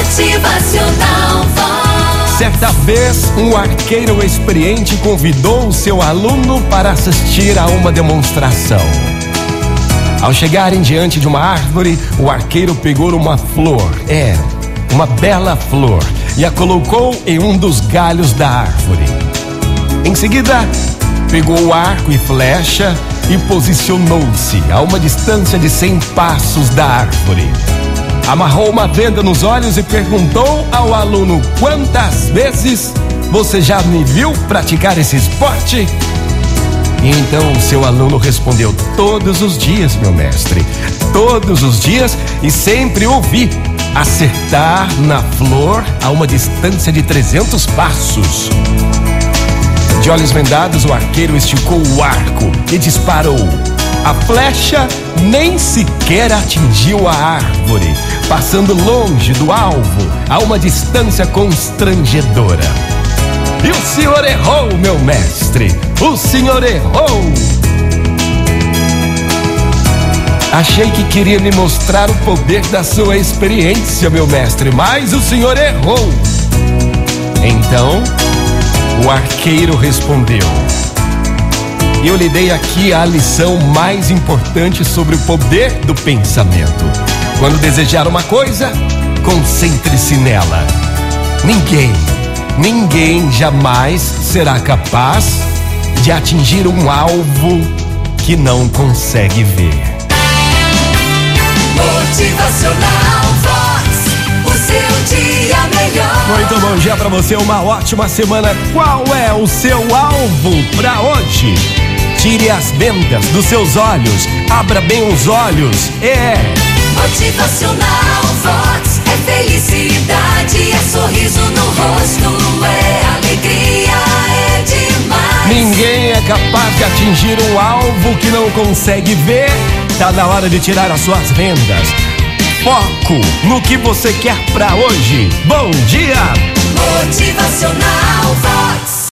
Motivacional. Certa vez, um arqueiro experiente convidou o seu aluno para assistir a uma demonstração. Ao chegarem diante de uma árvore, o arqueiro pegou uma flor, é, uma bela flor, e a colocou em um dos galhos da árvore. Em seguida, pegou o arco e flecha e posicionou-se a uma distância de 100 passos da árvore. Amarrou uma venda nos olhos e perguntou ao aluno: Quantas vezes você já me viu praticar esse esporte? E então o seu aluno respondeu: Todos os dias, meu mestre. Todos os dias e sempre ouvi acertar na flor a uma distância de 300 passos. De olhos vendados, o arqueiro esticou o arco e disparou. A flecha nem sequer atingiu a árvore, passando longe do alvo a uma distância constrangedora. E o senhor errou, meu mestre! O senhor errou! Achei que queria me mostrar o poder da sua experiência, meu mestre, mas o senhor errou. Então, o arqueiro respondeu: Eu lhe dei aqui a lição mais importante sobre o poder do pensamento. Quando desejar uma coisa, concentre-se nela. Ninguém, ninguém jamais será capaz de atingir um alvo que não consegue ver. Motivacional Vox. O seu dia melhor. Muito bom dia pra você, uma ótima semana. Qual é o seu alvo pra hoje? Tire as vendas dos seus olhos, abra bem os olhos. É. Motivacional Vox. É felicidade, é sorriso no rosto, é alegria, é demais. Ninguém é capaz de atingir um alvo que não consegue ver. Tá na hora de tirar as suas vendas. Foco no que você quer pra hoje. Bom dia! Motivacional.